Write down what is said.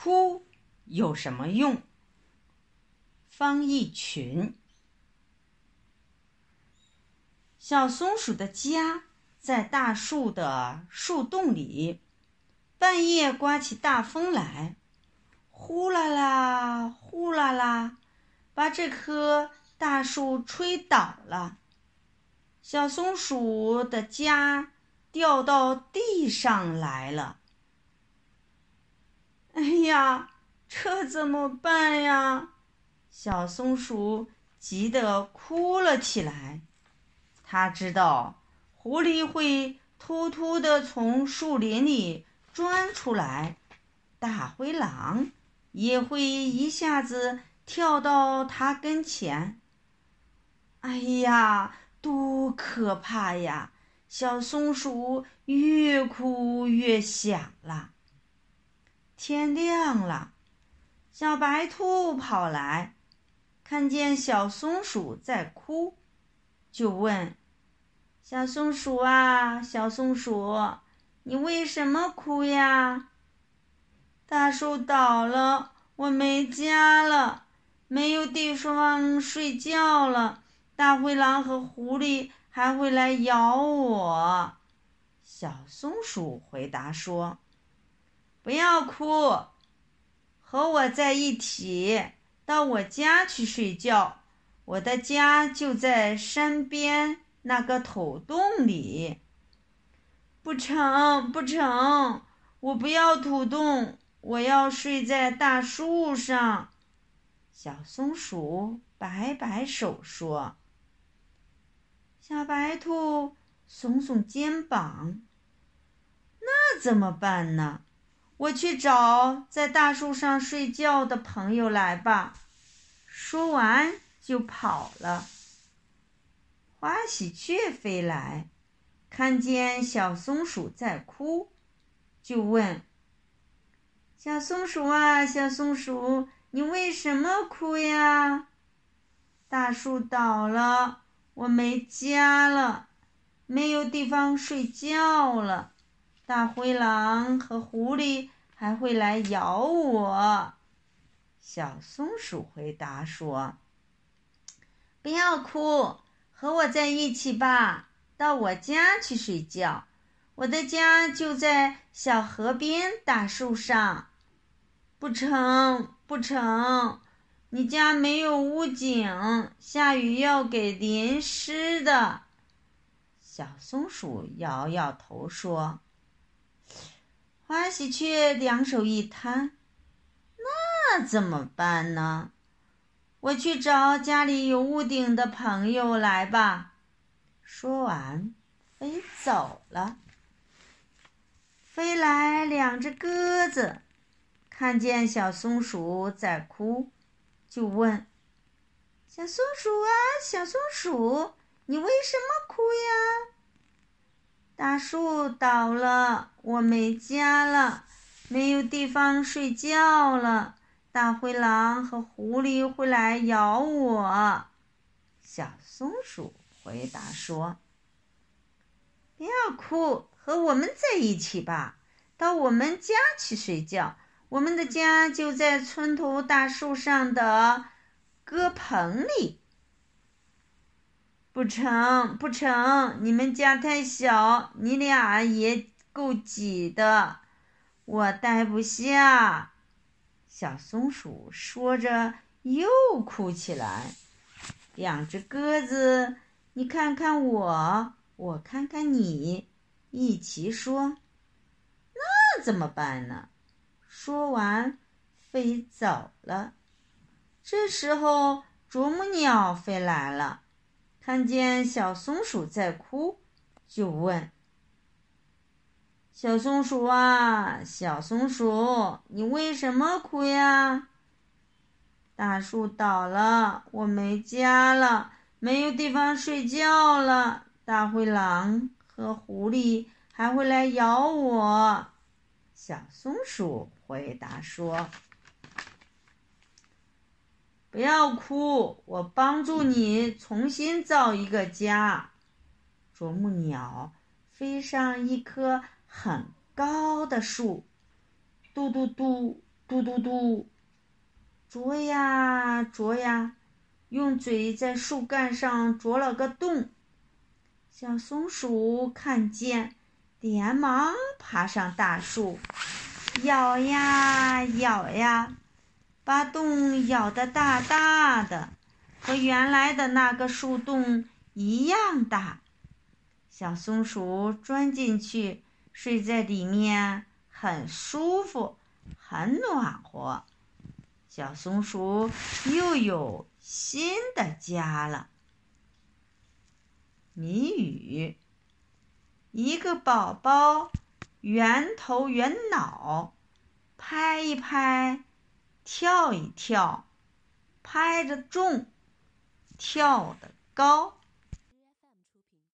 哭有什么用？方逸群。小松鼠的家在大树的树洞里。半夜刮起大风来，呼啦啦，呼啦啦，把这棵大树吹倒了。小松鼠的家掉到地上来了。哎呀，这怎么办呀？小松鼠急得哭了起来。它知道狐狸会偷偷的从树林里钻出来，大灰狼也会一下子跳到它跟前。哎呀，多可怕呀！小松鼠越哭越响了。天亮了，小白兔跑来，看见小松鼠在哭，就问：“小松鼠啊，小松鼠，你为什么哭呀？”大树倒了，我没家了，没有地方睡觉了。大灰狼和狐狸还会来咬我。小松鼠回答说。不要哭，和我在一起，到我家去睡觉。我的家就在山边那个土洞里。不成，不成，我不要土洞，我要睡在大树上。小松鼠摆摆手说：“小白兔耸耸肩膀，那怎么办呢？”我去找在大树上睡觉的朋友来吧。说完就跑了。花喜鹊飞来，看见小松鼠在哭，就问：“小松鼠啊，小松鼠，你为什么哭呀？”大树倒了，我没家了，没有地方睡觉了。大灰狼和狐狸还会来咬我。小松鼠回答说：“不要哭，和我在一起吧，到我家去睡觉。我的家就在小河边大树上。”不成，不成，你家没有屋顶，下雨要给淋湿的。小松鼠摇摇头说。花喜鹊两手一摊，那怎么办呢？我去找家里有屋顶的朋友来吧。说完，飞走了。飞来两只鸽子，看见小松鼠在哭，就问：“小松鼠啊，小松鼠，你为什么哭呀？”大树倒了，我没家了，没有地方睡觉了。大灰狼和狐狸会来咬我。小松鼠回答说：“不要哭，和我们在一起吧，到我们家去睡觉。我们的家就在村头大树上的鸽棚里。”不成，不成！你们家太小，你俩也够挤的，我待不下。小松鼠说着，又哭起来。两只鸽子，你看看我，我看看你，一起说：“那怎么办呢？”说完，飞走了。这时候，啄木鸟飞来了。看见小松鼠在哭，就问：“小松鼠啊，小松鼠，你为什么哭呀？”大树倒了，我没家了，没有地方睡觉了。大灰狼和狐狸还会来咬我。小松鼠回答说。不要哭，我帮助你重新造一个家。啄木鸟飞上一棵很高的树，嘟嘟嘟，嘟嘟嘟，啄呀啄呀，用嘴在树干上啄了个洞。小松鼠看见，连忙爬上大树，咬呀咬呀，把洞咬得大大的，和原来的那个树洞一样大。小松鼠钻进去，睡在里面，很舒服，很暖和。小松鼠又有新的家了。谜语：一个宝宝圆头圆脑，拍一拍，跳一跳，拍着重，跳得高。